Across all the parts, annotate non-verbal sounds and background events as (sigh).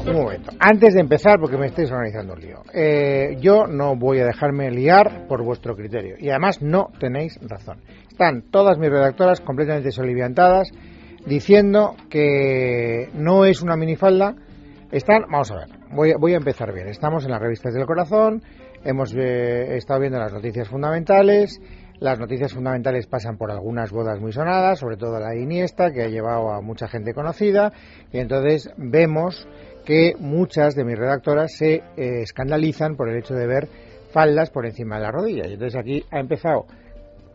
un momento. Antes de empezar, porque me estáis organizando un lío, eh, yo no voy a dejarme liar por vuestro criterio. Y además no tenéis razón. Están todas mis redactoras completamente soliviantadas diciendo que no es una minifalda. Están, vamos a ver, voy, voy a empezar bien. Estamos en las revistas del corazón, hemos eh, estado viendo las noticias fundamentales. Las noticias fundamentales pasan por algunas bodas muy sonadas, sobre todo la de Iniesta, que ha llevado a mucha gente conocida, y entonces vemos que muchas de mis redactoras se eh, escandalizan por el hecho de ver faldas por encima de la rodilla. Y entonces aquí ha empezado,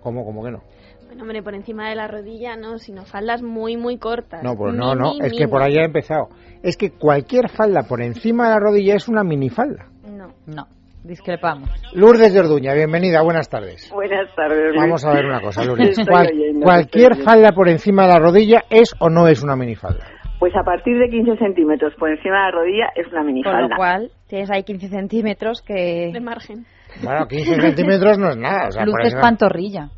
¿cómo, cómo que no? Bueno, hombre, por encima de la rodilla no, sino faldas muy, muy cortas. No, pues no, no, es que por ahí ha empezado. Es que cualquier falda por encima de la rodilla es una minifalda. No. No, discrepamos. Lourdes de Orduña, bienvenida, buenas tardes. Buenas tardes. Vamos a ver una cosa, Lourdes. Estoy Cual- oyendo, cualquier falda por encima de la rodilla es o no es una minifalda. Pues a partir de 15 centímetros por encima de la rodilla es una Con minifalda. lo cual, tienes ahí 15 centímetros que De margen. Bueno, 15 centímetros no es nada. O sea, luces encima- pantorrilla.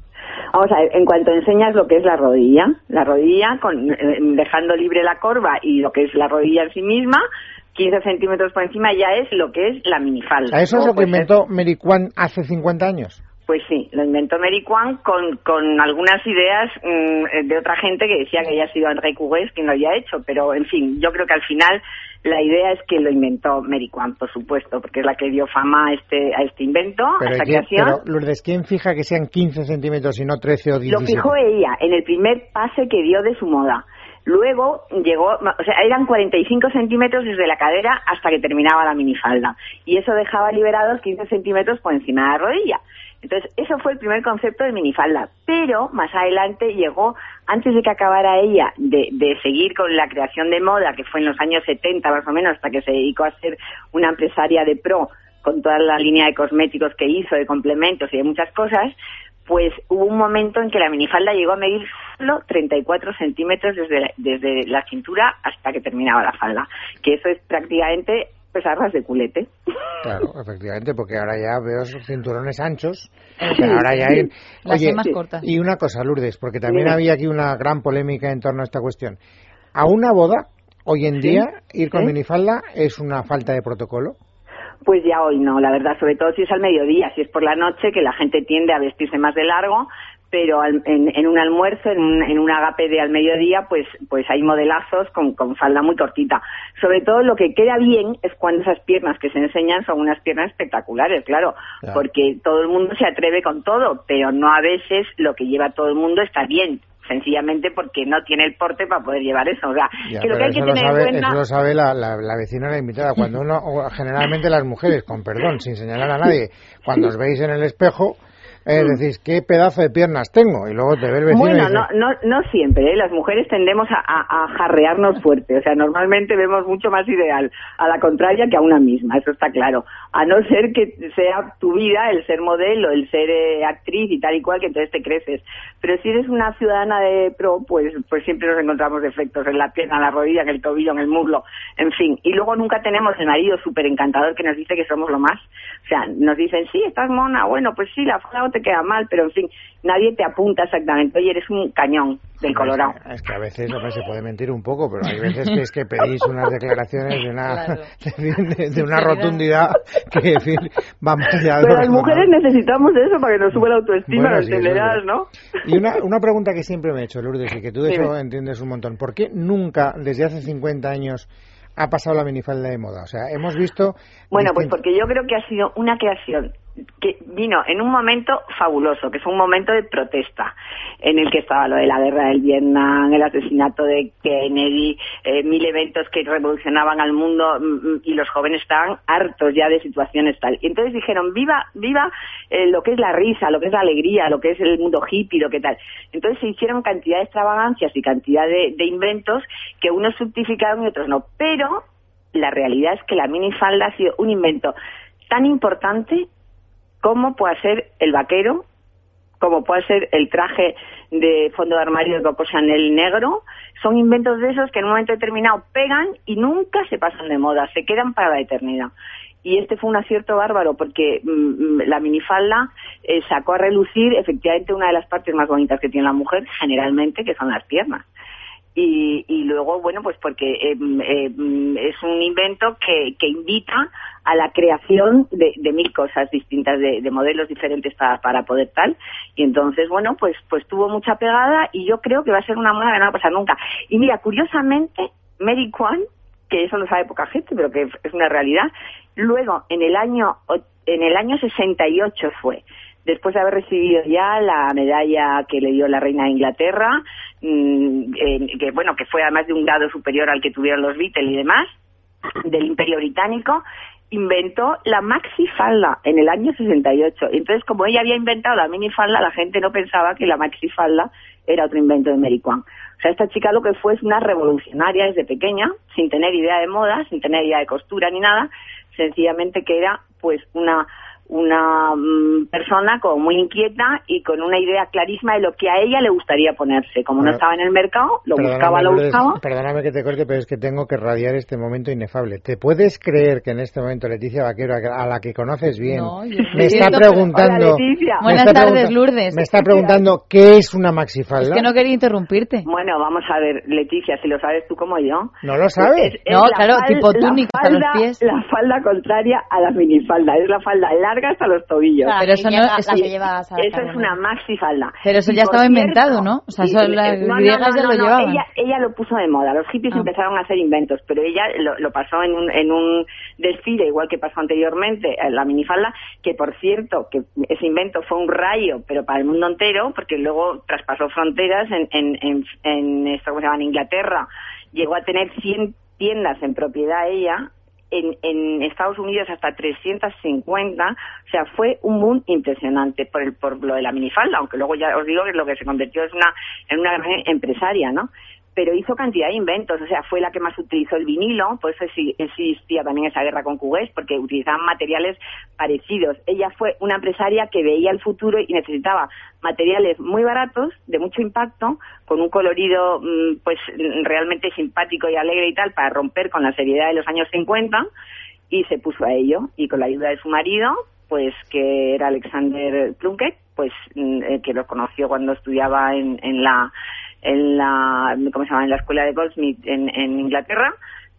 Vamos a ver, en cuanto enseñas lo que es la rodilla, la rodilla con, eh, dejando libre la corva y lo que es la rodilla en sí misma, 15 centímetros por encima ya es lo que es la O minifalda. sea, ¿Eso es lo que inventó Mary Kwan hace 50 años? Pues sí, lo inventó Mary Kwan con, con algunas ideas mm, de otra gente que decía que había sido André Cugués quien lo había hecho, pero en fin, yo creo que al final la idea es que lo inventó Mary Kwan, por supuesto, porque es la que dio fama a este, a este invento, a Pero, esta ¿quién- creación. pero, Lourdes, ¿quién fija que sean 15 centímetros y no 13 o 17? Lo fijó ella en el primer pase que dio de su moda. Luego llegó, o sea, eran 45 centímetros desde la cadera hasta que terminaba la minifalda. Y eso dejaba liberados 15 centímetros por encima de la rodilla. Entonces, eso fue el primer concepto de minifalda. Pero más adelante llegó, antes de que acabara ella de, de seguir con la creación de moda, que fue en los años 70 más o menos, hasta que se dedicó a ser una empresaria de pro con toda la línea de cosméticos que hizo, de complementos y de muchas cosas, pues hubo un momento en que la minifalda llegó a medir solo 34 centímetros desde la, desde la cintura hasta que terminaba la falda, que eso es prácticamente pues arras de culete. Claro, efectivamente, porque ahora ya veo esos cinturones anchos. ahora ya hay... Las Oye, yemas cortas. y una cosa, Lourdes, porque también había aquí una gran polémica en torno a esta cuestión. A una boda, hoy en Sí, día, ir con minifalda es una falta de protocolo. Pues ya hoy no, la verdad, sobre todo si es al mediodía, si es por la noche, que la gente tiende a vestirse más de largo, pero al- en, en un almuerzo, en un, en un agape de al mediodía, pues, pues hay modelazos con, con falda muy cortita. Sobre todo lo que queda bien es cuando esas piernas que se enseñan son unas piernas espectaculares, claro, Claro. porque todo el mundo se atreve con todo, pero no a veces lo que lleva todo el mundo está bien. Sencillamente porque no tiene el porte para poder llevar eso. O sea, Ya, que lo que hay que tener en sabe, cuenta. eso lo sabe la, la, la vecina la invitada. Cuando uno, generalmente las mujeres, con perdón, sin señalar a nadie, cuando os veis en el espejo, eh, decís, qué pedazo de piernas tengo. Y luego te ve el vecino y Bueno, dice, no, no, no siempre, ¿eh? las mujeres tendemos a, a- a jarrearnos fuerte, o sea, normalmente vemos mucho más ideal a la contraria que a una misma, eso está claro, a no ser que sea tu vida el ser modelo, el ser eh, actriz y tal y cual, que entonces te creces. Pero si eres una ciudadana de pro, pues, pues siempre nos encontramos defectos en la pierna, en la rodilla, en el tobillo, en el muslo, en fin. Y luego nunca tenemos el marido súper encantador que nos dice que somos lo más. O sea, nos dicen, sí, estás mona, bueno, pues sí, la te queda mal, pero en fin, nadie te apunta exactamente, oye, eres un cañón del Colorado. Es que a veces hombre, se puede mentir un poco, pero hay veces que es que pedís unas declaraciones de una, Claro. (laughs) de, de una rotundidad que, en fin, vamos Pero las mujeres necesitamos eso para que nos sube la autoestima, Bueno, sí. ¿no? Y una, una pregunta que siempre me he hecho, Lourdes, y que tú de Dime. eso entiendes un montón. ¿Por qué nunca, desde hace 50 años, ha pasado la minifalda de moda? O sea, hemos visto... Bueno, pues porque yo creo que ha sido una creación que vino en un momento fabuloso, que fue un momento de protesta, en el que estaba lo de la guerra del Vietnam, el asesinato de Kennedy, eh, mil eventos que revolucionaban al mundo mm, mm, y los jóvenes estaban hartos ya de situaciones tal. Y entonces dijeron, viva, viva eh, lo que es la risa, lo que es la alegría, lo que es el mundo hippie, lo que tal. Entonces se hicieron cantidad de extravagancias y cantidad de, de inventos que unos fructificaron y otros no. Pero la realidad es que la minifalda ha sido un invento tan importante como puede ser el vaquero, como puede ser el traje de fondo de armario de Coco Chanel negro. Son inventos de esos que en un momento determinado pegan y nunca se pasan de moda, se quedan para la eternidad. Y este fue un acierto bárbaro porque mm, la minifalda eh, sacó a relucir efectivamente una de las partes más bonitas que tiene la mujer, generalmente, que son las piernas y, y luego, bueno, pues porque eh, eh, es un invento que, que invita a la creación de, de mil cosas distintas, de, de modelos diferentes para, para poder tal. Y entonces, bueno, pues, pues tuvo mucha pegada y yo creo que va a ser una moda que no va a pasar nunca. Y mira, curiosamente, Mary Kwan, que eso no sabe poca gente, pero que es una realidad, luego en el año, en el año 68 fue, después de haber recibido ya la medalla que le dio la reina de Inglaterra, mm, que bueno, que fue además de un grado superior al que tuvieron los Beatles y demás, del Imperio Británico, inventó la maxifalda en el año 68. Entonces, como ella había inventado la minifalda, la gente no pensaba que la maxifalda era otro invento de Mary Kwan. O sea, esta chica lo que fue es una revolucionaria desde pequeña, sin tener idea de moda, sin tener idea de costura ni nada, sencillamente que era pues una una mm, persona como muy inquieta y con una idea clarísima de lo que a ella le gustaría ponerse. Como no Bueno, estaba en el mercado, lo buscaba, lo buscaba. Perdóname que te corte, pero es que tengo que radiar este momento inefable. ¿Te puedes creer que en este momento Leticia Vaquero, a la que conoces bien, No, yo me no está entiendo, preguntando... Hola, me Buenas está tardes, pregunta- Lourdes. Me está preguntando qué es una maxifalda. Es que no quería interrumpirte. Bueno, vamos a ver, Leticia, si lo sabes tú como yo. ¿No lo sabes? No, la claro, tipo la túnica los falda- pies. La falda contraria a la minifalda, es la falda larga hasta los tobillos. Claro. Pero eso no- la eso- que lleva Sara Eso es una maxifalda. Pero eso Y ya estaba cierto- inventado, ¿no? O sea, eso y- las no, no, griegas no, ya no, lo no, llevaban. Ella, ella lo puso de moda. Los hippies Ah. empezaron a hacer inventos, pero ella lo, lo pasó en un, en un desfile, igual que pasó anteriormente, en la minifalda, que por cierto, que ese invento fue un rayo, pero para el mundo entero, porque luego traspasó fronteras en, en, en, en esto, ¿cómo se llama? En Inglaterra. Llegó a tener 100 tiendas en propiedad ella, en, en Estados Unidos hasta 350, o sea, fue un boom impresionante por el por lo de la minifalda, aunque luego ya os digo que lo que se convirtió es una en una empresaria, ¿no? Pero hizo cantidad de inventos, o sea, fue la que más utilizó el vinilo, por eso exi- existía también esa guerra con Cugués, porque utilizaban materiales parecidos. Ella fue una empresaria que veía el futuro y necesitaba materiales muy baratos, de mucho impacto, con un colorido mm, pues realmente simpático y alegre y tal, para romper con la seriedad de los años 50, y se puso a ello. Y con la ayuda de su marido, pues que era Alexander Plunkett, pues mm, que lo conoció cuando estudiaba en, en la en la ¿cómo se llama? en la escuela de Goldsmith en, en Inglaterra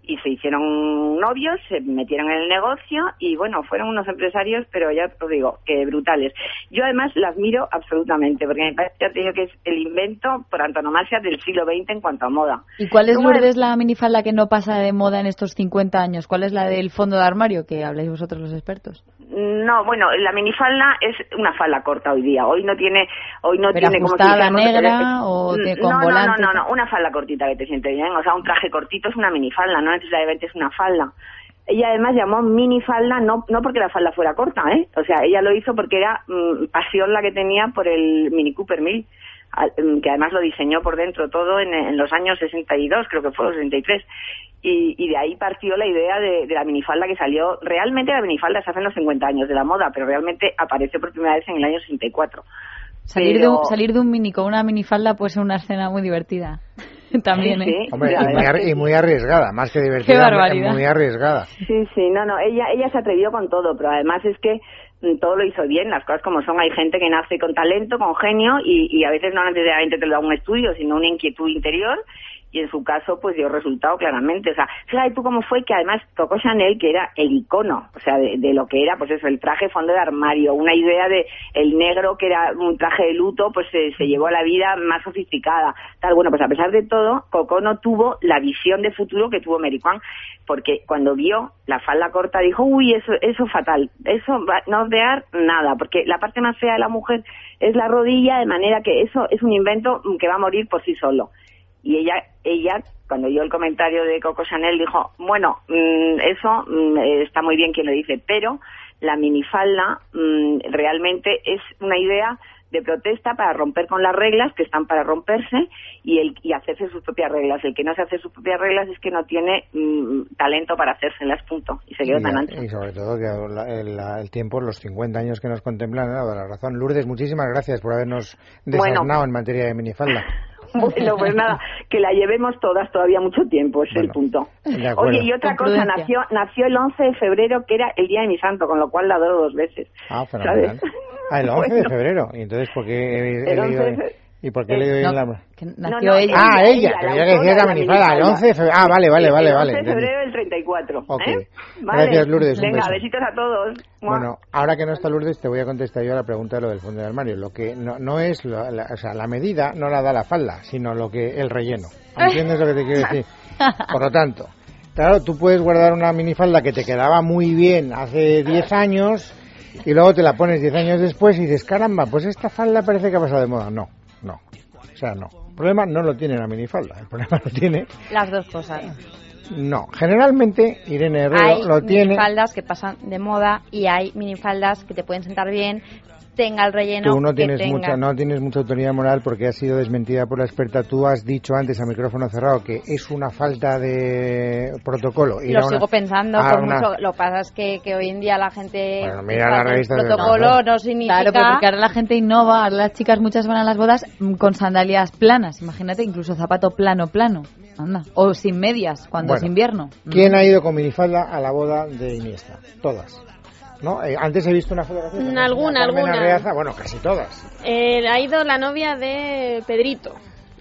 y se hicieron novios, se metieron en el negocio y bueno, fueron unos empresarios, pero ya os digo, que brutales. Yo además la admiro absolutamente, porque me parece te digo, que es el invento por antonomasia del siglo XX en cuanto a moda. ¿Y cuál es, ¿Cómo es? Lourdes, la minifalda que no pasa de moda en estos 50 años? ¿Cuál es la del fondo de armario que habláis vosotros los expertos? No, bueno, la minifalda es una falda corta hoy día. Hoy no tiene, hoy no ¿Pero tiene como dijéramos, negra, eh, o de- no, con no, no, volante no, tal? no, una falda cortita que te siente bien. O sea, un traje cortito es una minifalda, no necesariamente es una falda. Ella además llamó minifalda no no porque la falda fuera corta, ¿eh? O sea, ella lo hizo porque era mm, pasión la que tenía por el Mini Cooper 1000, al- mm, que además lo diseñó por dentro todo en, en los años 62, creo que fue, o 63. Y, y de ahí partió la idea de, de la minifalda que salió. Realmente la minifalda se hace en los 50 años de la moda, pero realmente apareció por primera vez en el año 64. Salir, de Pero- un, salir de un mini con una minifalda puede ser una escena muy divertida. (laughs) También, Sí, ¿eh? sí. Hombre, y muy, ar- y muy arriesgada, más que divertida, Qué barbaridad. muy arriesgada. Sí, sí, no, no, ella, ella se atrevió con todo, pero además es que mm, todo lo hizo bien, las cosas como son. Hay gente que nace con talento, con genio, y, y a veces no necesariamente te lo da un estudio, sino una inquietud interior, y en su caso, pues dio resultado claramente. O sea, fíjate tú cómo fue que además tocó Chanel, que era el icono, o sea, de, lo que era, pues eso, el traje fondo de armario, una idea de el negro, que era un traje de luto, pues se, se llevó a la vida más sofisticada. Tal, bueno, pues a pesar de todo, Coco no tuvo la visión de futuro que tuvo Mary Kwan, porque cuando vio la falda corta dijo, uy, eso, eso fatal, eso va, no vear nada, porque la parte más fea de la mujer es la rodilla, de manera que eso es un invento que va a morir por sí solo. Y ella, ella, cuando oyó el comentario de Coco Chanel, dijo, bueno, mm, eso mm, está muy bien quien lo dice, pero la minifalda mm, realmente es una idea de protesta para romper con las reglas que están para romperse y el y hacerse sus propias reglas. El que no se hace sus propias reglas es que no tiene mm, talento para hacérselas, punto. Y se quedó tan ancho. y, y sobre todo que la- el, tiempo, los 50 años que nos contemplan, ha dado la razón. Lourdes, muchísimas gracias por habernos Bueno. desasnado en materia de minifalda. (laughs) Bueno, pues nada, que la llevemos todas todavía mucho tiempo, es el Bueno, punto. de acuerdo. Oye, y otra cosa, nació, nació el 11 de febrero, que era el día de mi santo, con lo cual la adoro dos veces. Ah, fenomenal. ¿sabes? Ah, el 11 de Bueno, febrero. Y entonces, ¿por qué he, he El 11 leído de ¿Y por qué le doy No, la... que No, nació no, ella. Ah, ella, que autora decías la de la minifalda, el minifalda. 11 de febrero. Ah, vale, vale, vale, el vale. 11 de febrero del 34. Ok. ¿eh? Gracias, Lourdes, un Venga, beso. besitos a todos. Bueno, ahora que no está Lourdes, te voy a contestar yo a la pregunta de lo del fondo de armario. Lo que no, no es, la, la- o sea, la medida no la da la falda, sino lo que el relleno. (laughs) ¿Entiendes lo que te quiero decir? Por lo tanto, claro, tú puedes guardar una minifalda que te quedaba muy bien hace 10 años y luego te la pones 10 años después y dices, caramba, pues esta falda parece que ha pasado de moda. No, no. O sea, no. El problema no lo tiene la minifalda, el problema lo tiene Las dos cosas. No, generalmente Irene Herrero hay lo tiene. minifaldas que pasan de moda y hay minifaldas que te pueden sentar bien, tenga el relleno Tú no que tienes tenga. mucha, no tienes mucha autoridad moral porque has sido desmentida por la experta. Tú has dicho antes a micrófono cerrado que es una falta de protocolo. ir lo una- sigo pensando, a por una- mucho, lo que pasa es que, que hoy en día la gente Bueno, mira la el revista de protocolo no significa Claro, porque ahora la gente innova, ahora las chicas muchas van a las bodas mm, con sandalias planas, imagínate, incluso zapato plano, plano, anda, o sin medias cuando Bueno, es invierno. ¿Quién ha ido con minifalda a la boda de Iniesta? Todas. ¿No? Eh, antes he visto una fotografía. Mm, alguna, alguna. Bueno, casi todas. Eh, ha ido la novia de Pedrito.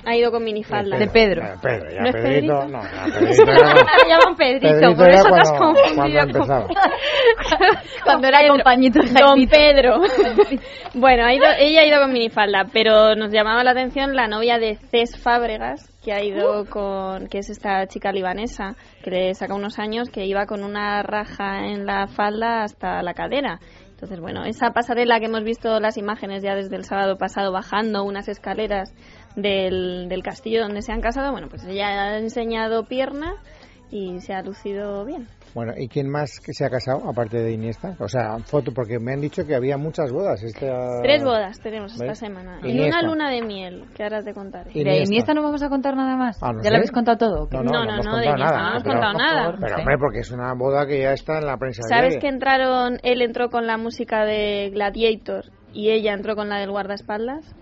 Ha ido con minifalda. De Pedro. Eh, Pedro, ya ¿No es Pedrito, Pedrito? no, ya (laughs) Pedrito era- Se llaman Pedrito, Pedrito por eso te has cuando, cuando confundido. empezaba. (laughs) Cuando era compañito de Don. Pedro. (laughs) bueno, ha ido, ella ha ido con minifalda, pero nos llamaba la atención la novia de Cés Fábregas, que ha ido con, que es esta chica libanesa, que le saca unos años, que iba con una raja en la falda hasta la cadera. Entonces, bueno, esa pasarela que hemos visto las imágenes ya desde el sábado pasado bajando unas escaleras del, del castillo donde se han casado, bueno, pues ella ha enseñado pierna y se ha lucido bien. Bueno, ¿y quién más que se ha casado aparte de Iniesta? O sea, foto, porque me han dicho que había muchas bodas. Esta... Tres bodas tenemos esta ¿Ves? semana. En Iniesta. una luna de miel, que ahora te contaré. Y- De Iniesta. Iniesta no vamos a contar nada más. Ah, no ¿Ya sé. lo habéis contado todo? No, no, No, no, no, hemos no, de Iniesta nada. no hemos pero- contado nada. favor. Pero Sí. hombre, porque es una boda que ya está en la prensa. ¿Sabes diaria. que entraron, él entró con la música de Gladiator y ella entró con la del guardaespaldas?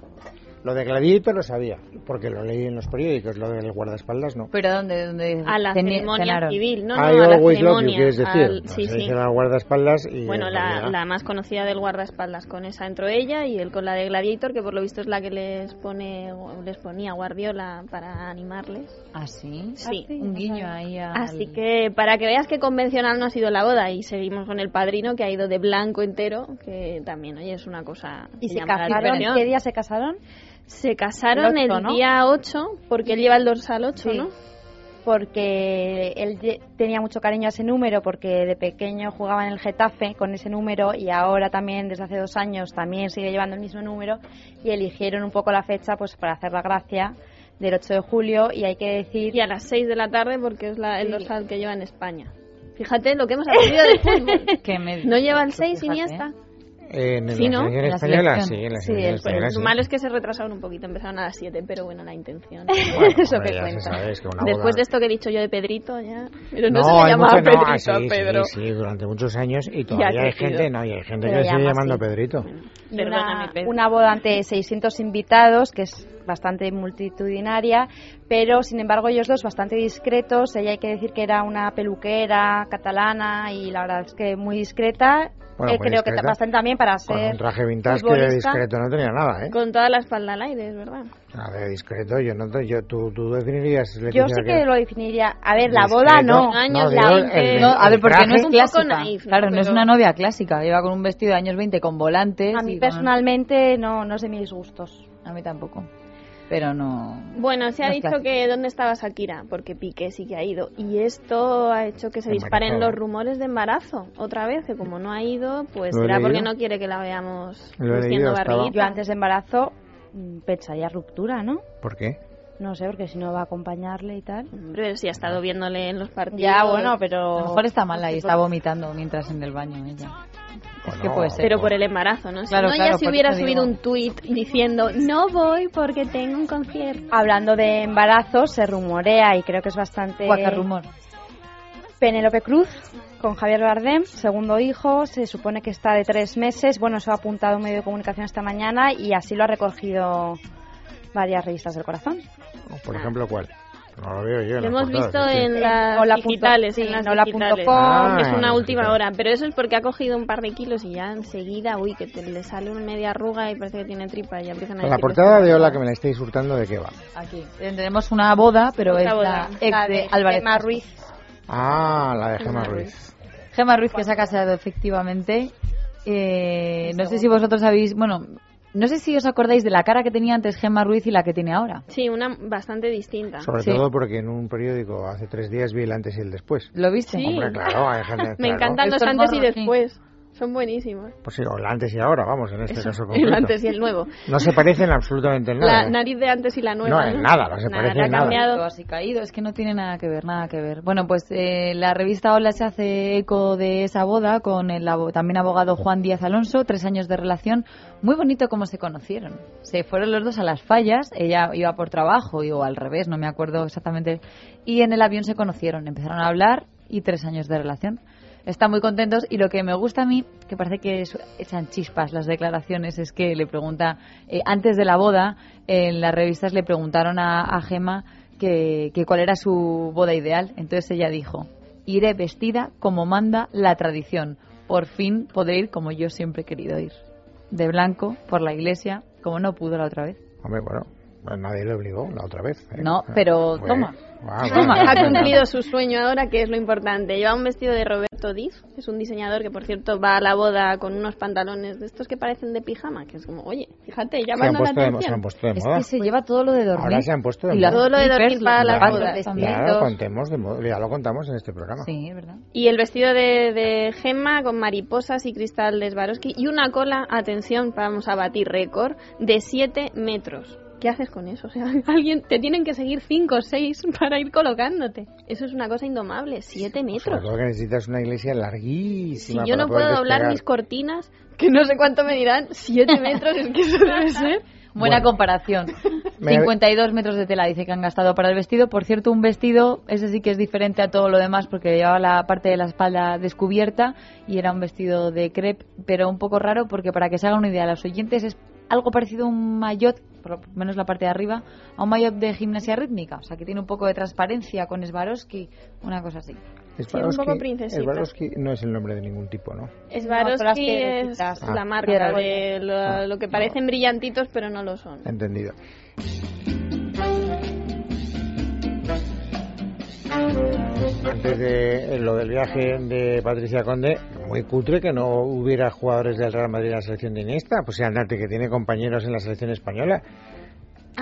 Lo de Gladiator lo sabía, porque lo leí en los periódicos, lo del guardaespaldas no. ¿Pero dónde? dónde A la ceremonia civil, no, I no, a la ceremonia. quieres decir. al- No, sí, se sí. dice guardaespaldas y... Bueno, en la, más conocida del guardaespaldas con esa entró ella y él con la de Gladiator, que por lo visto es la que les pone les ponía Guardiola para animarles. ¿Ah, sí? Sí. Un guiño ahí al... Así que para que veas que convencional no ha sido la boda y seguimos con el padrino que ha ido de blanco entero, que también, oye, es una cosa ¿Y se casaron? ¿Qué día se casaron? Se casaron El el, ocho, ¿no? día 8, porque él lleva el dorsal 8, Sí. ¿no? porque él tenía mucho cariño a ese número porque de pequeño jugaba en el Getafe con ese número y ahora también desde hace dos años también sigue llevando el mismo número y eligieron un poco la fecha pues para hacer la gracia del 8 de julio y hay que decir Y a las 6 de la tarde porque es la, el Sí. dorsal que lleva en España. Fíjate lo que hemos aprendido de (laughs) fútbol. Que me- ¿No lleva el Pues 6 fíjate, Iniesta? ¿eh? En la Sí, ¿no? selección En la española, selección. sí, en la Sí, selección el- española, Lo sí. malo es que se retrasaron un poquito, empezaron a las 7, pero bueno, la intención. Bueno, (laughs) Eso que cuenta. sabe, es que una Después boda- de esto que he dicho yo de Pedrito, ya. Pero no, No, se le llamaba mucho- no, Pedrito ah, sí, a Pedro. Sí, sí, durante muchos años y (laughs) todavía ha hay gente, no, y hay gente que le sigue llama llamando así. Pedrito. una, Pedro. una boda ante 600 invitados, que es bastante multitudinaria, pero sin embargo ellos dos bastante discretos. Ella hay que decir que era una peluquera catalana y la verdad es que muy discreta. Bueno, Eh, creo que discreta. bastante también para Con ser un traje vintage que de discreto no tenía nada, ¿eh? Con toda la espalda al aire, es verdad. Nada de discreto, yo no te- yo, tú, tú definirías... Yo sí que lo definiría. A ver, la boda no. Años digo, la el- No, a ver, porque no es clásica. naif, ¿no? Claro, no es Pero- una novia clásica. Lleva con un vestido de años 20 con volantes. A mí y con- personalmente no, no es de mis gustos. A mí tampoco. Pero no... Bueno, se ha No dicho clásico. que dónde estaba Shakira, porque Piqué sí que ha ido. Y esto ha hecho que se Embarazada. disparen los rumores de embarazo. Otra vez, que como no ha ido, pues será porque no quiere que la veamos luciendo barriguita. Yo antes de embarazo mm, pensaría ruptura, ¿no? ¿Por qué? No sé, porque si no va a acompañarle y tal. Hombre, si ha estado viéndole en los partidos. Ya, bueno, pero... A lo mejor está mala y está vomitando mientras en el baño ella. Es que Bueno, puede ser. Pero por el embarazo, ¿no? Si Claro, no, claro, ya si por hubiera subido digo. un tuit diciendo no voy porque tengo un concierto. Hablando de embarazo, se rumorea y creo que es bastante... Rumor. Penélope Cruz con Javier Bardem, segundo hijo, se supone que está de tres meses. Bueno, eso ha apuntado un medio de comunicación esta mañana y así lo ha recogido varias revistas del corazón. Por ejemplo, ¿cuál? No lo veo yo. en Lo hemos visto en las Hola digitales, sí, en las hola digitales. punto com. Ah, es una última hora, pero eso es porque ha cogido un par de kilos y ya enseguida, uy, que te le sale una media arruga y parece que tiene tripa y ya empiezan a La portada de Hola que me la estáis hurtando, ¿de qué va? Aquí. Tenemos una boda, pero es boda. la ex La de de Álvarez. Gemma Ruiz. Ah, la de Gemma Gemma Ruiz. Gemma Ruiz, que se ha casado efectivamente. Eh, no sé si vosotros habéis. Bueno, no sé si os acordáis de la cara que tenía antes Gemma Ruiz y la que tiene ahora. Sí, una bastante distinta. Sobre Sí. todo porque en un periódico hace tres días vi el antes y el después. ¿Lo viste? Sí. Hombre, claro, hay (laughs) gente, Me claro. encantan los Estos antes y sí. Son buenísimos. Pues sí, o el antes y ahora, vamos, en este Eso, caso concreto. el antes y el nuevo. No se parecen absolutamente en nada. La ¿eh? nariz de antes y la nueva. No, en nada, no se parece ha en nada. cambiado. Así caído, es que no tiene nada que ver, nada que ver. Bueno, pues eh, la revista Hola se hace eco de esa boda con el abo- también abogado Juan Díaz Alonso, tres años de relación. Muy bonito cómo se conocieron. Se fueron los dos a las fallas, ella iba por trabajo y- o al revés, no me acuerdo exactamente. Y en el avión se conocieron, empezaron a hablar y tres años de relación. Están muy contentos y lo que me gusta a mí, que parece que echan chispas las declaraciones, es que le pregunta, eh, antes de la boda, en las revistas le preguntaron a, a Gema que, que cuál era su boda ideal. Entonces ella dijo, iré vestida como manda la tradición. Por fin podré ir como yo siempre he querido ir. De blanco, por la iglesia, como no pudo la otra vez. Hombre, bueno, pues nadie le obligó la otra vez. ¿eh? No, pero Bueno, toma. ah, Toma. bueno. Ha cumplido su sueño ahora, que es lo importante. Lleva un vestido de Roberto Diz, que es un diseñador que, por cierto, va a la boda con unos pantalones de estos que parecen de pijama, que es como, oye, fíjate, Se han, llaman la puesto de, se atención. han puesto de Es moda. que se lleva todo lo de dormir. Ahora se han puesto de Y moda. Todo lo de dormir para las zapatos bodas. también. Claro, contemos de moda, ya lo contamos en este programa. Sí, es verdad. Y el vestido de, de Gemma con mariposas y cristal de Swarovski y una cola, atención, vamos a batir récord, de 7 metros. ¿Qué haces con eso? (laughs) O sea, alguien te tienen que seguir 5 o 6 (laughs) para ir colocándote. Eso es una cosa indomable, 7 Sobre metros. todo que necesitas una iglesia Si larguísima. yo para no puedo doblar despegar. mis cortinas, que no sé cuánto me dirán, 7 metros, es que eso (laughs) debe ser. Buena Bueno. comparación. Me- 52 metros de tela dice que han gastado para el vestido. Por cierto, un vestido, ese sí que es diferente a todo lo demás porque llevaba la parte de la espalda descubierta y era un vestido de crepe, pero un poco raro porque para que se hagan una idea los oyentes es algo parecido a un maillot, por lo menos la parte de arriba, a un maillot de gimnasia rítmica. O sea, que tiene un poco de transparencia con Swarovski, una cosa así. Sí, un poco Swarovski- princesita. Swarovski no es el nombre de ningún tipo, ¿no? Swarovski es piedrecitas. la Ah. marca de lo, lo que parecen brillantitos pero no lo son. Entendido. Antes de lo del viaje de Patricia Conde, muy cutre que no hubiera jugadores del Real Madrid en la selección de Iniesta, pues sea andate que tiene compañeros en la selección española.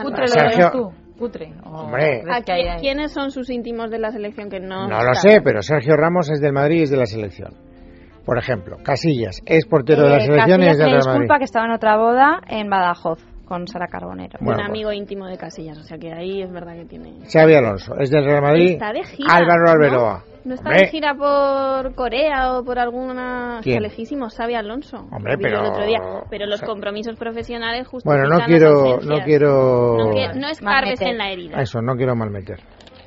¿Putre lo Sergio- ves tú? ¿Putre? ¿O Hombre. ¿Quiénes son sus íntimos de la selección que no No lo sé, pero Sergio Ramos es del Madrid y es de la selección. Por ejemplo, Casillas es portero de la Eh, selección y es del Real Madrid. disculpa que estaba en otra boda en Badajoz con Sara Carbonero. Bueno, un pues. amigo íntimo de Casillas, o sea que ahí es verdad que tiene... Xavi Alonso es del Real Madrid. Está de gira. Álvaro ¿no? Arbeloa. ¿No está de gira por Corea o por alguna... ¿Quién? Está lejísimo, Xavi Alonso. Hombre, pero- el otro día. Pero los o sea- compromisos profesionales justifican Bueno, no quiero, no quiero, No, que- no en la herida. eso, no quiero malmeter.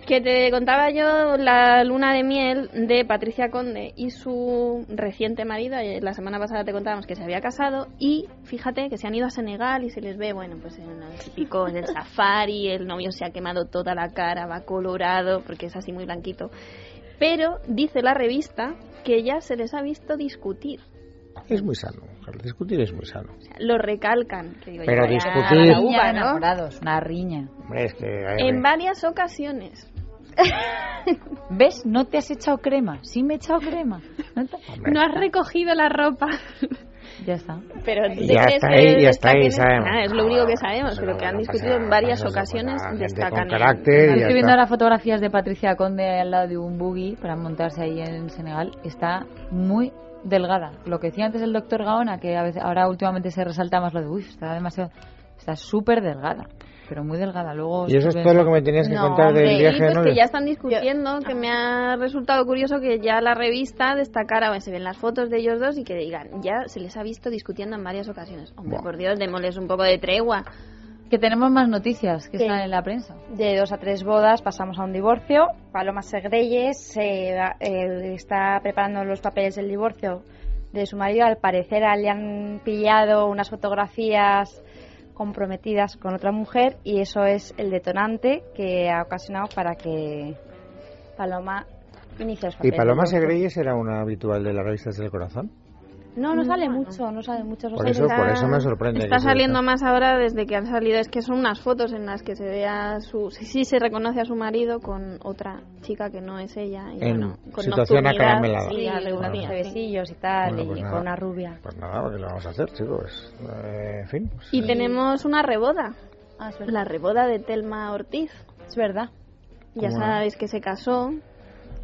Que te contaba yo la luna de miel de Patricia Conde y su reciente marido. eh, La semana pasada te contábamos que se había casado y fíjate que se han ido a Senegal y se les ve, bueno, pues en el típico, en el safari, el novio se ha quemado toda la cara, va colorado porque es así muy blanquito. Pero dice la revista que ya se les ha visto discutir. Es muy sano, discutir es muy sano. O sea, lo recalcan. Que digo, Pero discutir- Una uva, riña de ¿no? enamorados, una riña. Hombre, es que... hay- En varias ocasiones. (laughs) ¿Ves? No te has echado crema. Sí me he echado crema. No te- hombre, No has recogido la ropa. Ya está. Pero ¿tú te Ya está que ahí, ya está destaquen ahí, en- sabemos. Nada, es lo único que sabemos, Pero pero que han discutido en varias ocasiones, destacan carácter Estoy viendo está. ahora fotografías de Patricia Conde al lado de un buggy para montarse ahí en Senegal. Está muy delgada. Lo que decía antes el doctor Gaona, que a veces, ahora últimamente se resalta más lo de, uy, está demasiado... Está súper delgada, pero muy delgada. Luego Y eso es todo lo que me tenías que No, contar hombre, del viaje pues de que ya están discutiendo, que me ha resultado curioso que ya la revista destacara, o se ven las fotos de ellos dos y que digan, ya se les ha visto discutiendo en varias ocasiones. Hombre, por Dios, démosles un poco de tregua. Que tenemos más noticias que Sí. están en la prensa. De dos a tres bodas pasamos a un divorcio. Paloma Segreyes se va- eh, está preparando los papeles del divorcio de su marido. Al parecer le han pillado unas fotografías comprometidas con otra mujer y eso es el detonante que ha ocasionado para que Paloma inicie los ¿Y papeles. Paloma Segreyes era una habitual de las revistas del corazón? No, no sale mucho, no sale mucho. no Por eso, mucho. por eso me sorprende. Está que saliendo más ahora desde que han salido. Es que son unas fotos en las que se ve a su. Sí, sí se reconoce a su marido con otra chica que no es ella. Y En bueno, con situación acaramelada. Sí, sí. besillos y tal, Bueno, y pues con nada. una rubia. Pues nada, ¿qué le vamos a hacer, chicos? Eh, en fin. pues, Y eh, tenemos una reboda. Ah. La reboda de Telma Ortiz. Es verdad. Ya sabéis que se casó.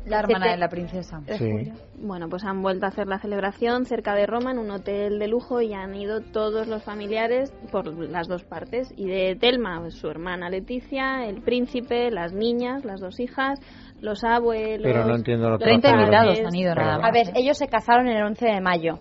La hermana de la princesa. Sí. Bueno, pues han vuelto a hacer la celebración cerca de Roma en un hotel de lujo y han ido todos los familiares por las dos partes. Y de Telma, pues, su hermana Leticia, el príncipe, las niñas, las dos hijas, los abuelos. Pero no entiendo lo que 30 va a hacer. invitados han ido nada más. A ver, ¿eh? ellos se casaron el 11 de mayo.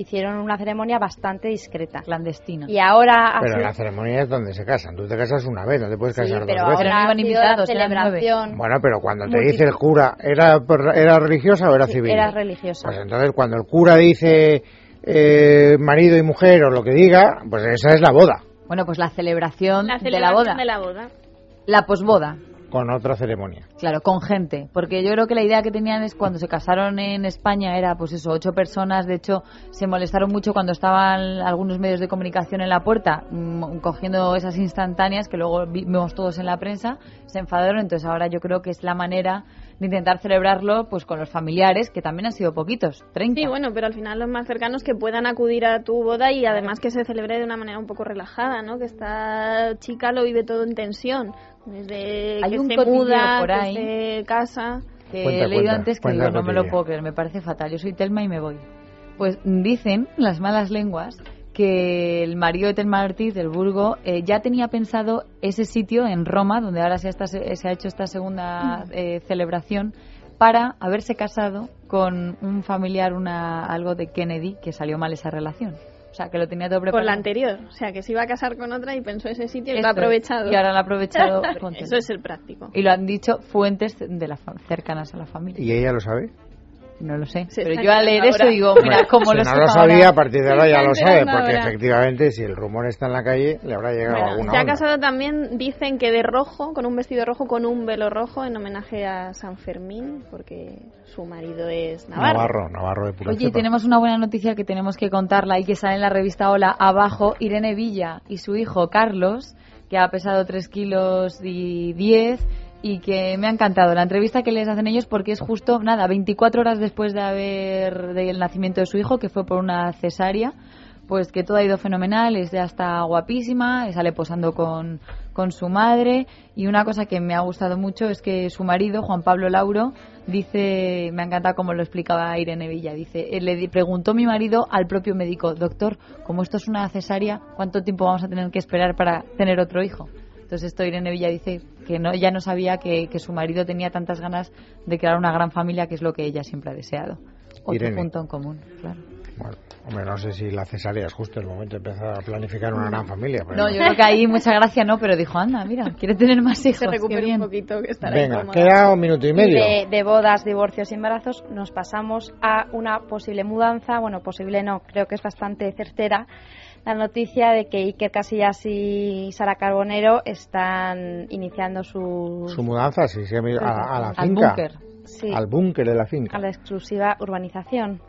Hicieron una ceremonia bastante discreta. Clandestina. Y ahora Pero sido- la ceremonia es donde se casan. Tú te casas una vez, no te puedes Sí, casar pero dos veces. Ahora invitados, celebración. Bueno, pero cuando te dice el cura, ¿era, ¿era religiosa o era Sí, civil? Era religiosa. Pues entonces cuando el cura dice eh, marido y mujer o lo que diga, pues esa es la boda, Bueno, pues la celebración, La de la celebración boda. de la boda. La posboda. Con otra ceremonia. Claro, con gente. Porque yo creo que la idea que tenían es cuando se casaron en España era, pues eso, ocho personas. De hecho, se molestaron mucho cuando estaban algunos medios de comunicación en la puerta mm, cogiendo esas instantáneas que luego vimos todos en la prensa. Se enfadaron. Entonces, ahora yo creo que es la manera de intentar celebrarlo pues con los familiares, que también han sido poquitos, 30. Sí, bueno, pero al final los más cercanos que puedan acudir a tu boda y además que se celebre de una manera un poco relajada, ¿no? Que esta chica lo vive todo en tensión. Desde Hay que un se muda, por que ahí. se casa. que Cuenta, he leído cuenta, antes que digo, no me lo puedo creer, me parece fatal. Yo soy Telma y me voy. Pues dicen las malas lenguas que el marido de Telma Ortiz del Burgo eh, ya tenía pensado ese sitio en Roma, donde ahora se, ha esta- se ha hecho esta segunda eh, celebración, para haberse casado con un familiar, una algo de Kennedy, que salió mal esa relación. O sea, que lo tenía todo preparado. Por la anterior. O sea, que se iba a casar con otra y pensó ese sitio y lo Esto ha es. aprovechado. Y ahora lo ha aprovechado. (laughs) Eso es el práctico. Y lo han dicho fuentes de la cercanas a la familia. ¿Y ella lo sabe? No lo sé. Se pero yo al leer eso digo, mira, Bueno, como si lo no lo sabía, ahora. a partir de ahora Se ya lo sabe, porque ahora. efectivamente si el rumor está en la calle, le habrá llegado Bueno, alguna se ha onda. casado también, dicen que de rojo, con un vestido rojo, con un velo rojo, en homenaje a San Fermín, porque su marido es Navarro. Navarro, Navarro de pura Oye, y cepa. tenemos una buena noticia que tenemos que contarla y que sale en la revista Hola abajo. Irene Villa y su hijo Carlos, que ha pesado 3 kilos y 10 y que me ha encantado la entrevista que les hacen ellos porque es justo, nada, 24 horas después de haber del nacimiento de su hijo, que fue por una cesárea, pues que todo ha ido fenomenal, es ya está guapísima, sale posando con, con su madre y una cosa que me ha gustado mucho es que su marido, Juan Pablo Lauro, dice, me ha encantado como lo explicaba Irene Villa, dice, eh, le preguntó mi marido al propio médico, doctor, como esto es una cesárea, ¿cuánto tiempo vamos a tener que esperar para tener otro hijo? Entonces esto Irene Villa dice que no, ya no sabía que, que su marido tenía tantas ganas de crear una gran familia, que es lo que ella siempre ha deseado. Otro Irene. punto en común, claro. Bueno, hombre, no sé si la cesárea es justo el momento de empezar a planificar una gran familia. pero No, yo creo que ahí mucha gracia no, pero dijo, anda, mira, quiere tener más hijos. Se bien. un poquito, que estará Venga, queda un minuto y Y medio. de, de bodas, divorcios y embarazos nos pasamos a una posible mudanza. Bueno, posible no, creo que es bastante certera. La noticia de que Iker Casillas y Sara Carbonero están iniciando su, Su mudanza, sí, sí, a, a la Al finca. búnker. sí, Al búnker de la finca. a la exclusiva urbanización.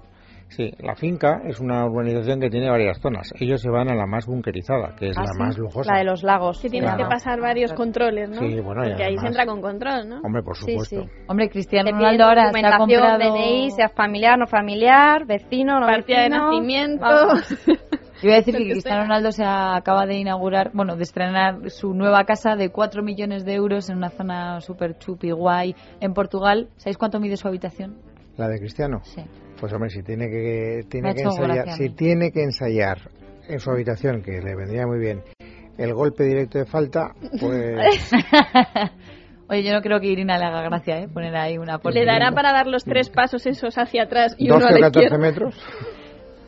Sí, la finca es una urbanización que tiene varias zonas. Ellos se van a la más bunkerizada, que es Ah, la sí, más lujosa. La de los lagos. Que tienes Claro. que pasar varios controles, ¿no? Sí, bueno, y Porque ahí además- se entra con control, ¿no? Hombre, por Sí, supuesto. sí. Hombre, Cristiano Ronaldo ahora se ha documentación, comprado... DNI, sea familiar, no familiar, vecino, no Partida de vecino. nacimiento. (laughs) Yo iba a decir que Cristiano. Ronaldo se ha- acaba de inaugurar, bueno, de estrenar su nueva casa de 4 millones de euros en una zona súper chupi guay en Portugal. ¿Sabéis cuánto mide su habitación? La de Cristiano. Sí. Pues hombre, si tiene que, tiene que ensayar, si tiene que ensayar en su habitación, que le vendría muy bien, el golpe directo de falta, pues (laughs) Oye, yo no creo que Irina le haga gracia, ¿eh? Poner ahí una Le dará para dar los tres pasos esos hacia atrás y 12 uno a o la 14 izquierda. metros. (laughs)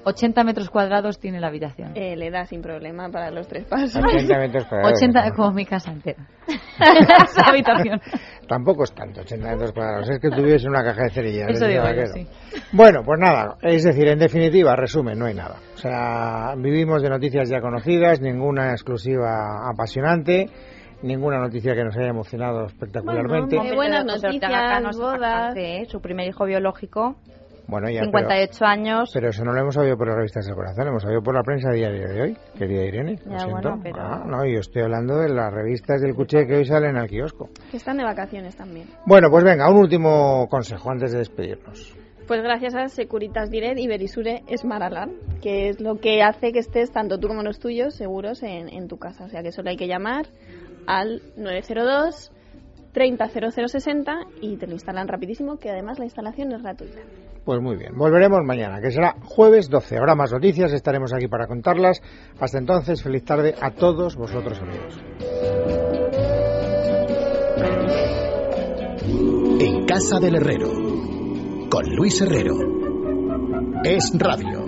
80 metros cuadrados tiene la habitación. Eh, le da sin problema para los tres pasos. 80 metros cuadrados. (laughs) 80 ¿no? como mi casa entera. (laughs) (laughs) Esa habitación. tampoco es tanto, 80 metros cuadrados. Es que tuviese una caja de cerillas. Eso decía digo yo, Vaquero. sí. Bueno, pues nada, es decir, en definitiva, resumen, no hay nada. O sea, vivimos de noticias ya conocidas, ninguna exclusiva apasionante, ninguna noticia que nos haya emocionado espectacularmente. Bueno, buenas noticias, bodas. ¿eh? Su primer hijo biológico, Bueno, ya, pero, 58 años. pero eso no lo hemos sabido por las revistas del corazón, lo hemos sabido por la prensa diaria de hoy, querida Irene. Lo Ya, siento. bueno, pero- Ah, no, yo estoy hablando de las revistas del cuché que hoy salen al kiosco. Que están de vacaciones también. Bueno, pues venga, un último consejo antes de despedirnos. Pues gracias a Securitas Direct y Berisure Smart Alarm, que es lo que hace que estés tanto tú como los tuyos seguros en, en tu casa. O sea que solo hay que llamar al 902 300060 y te lo instalan rapidísimo, que además la instalación es gratuita. Pues muy bien, volveremos mañana, que será jueves 12. Habrá más noticias, estaremos aquí para contarlas. Hasta entonces, feliz tarde a todos vosotros amigos. En Casa del Herrero, con Luis Herrero. Es Radio.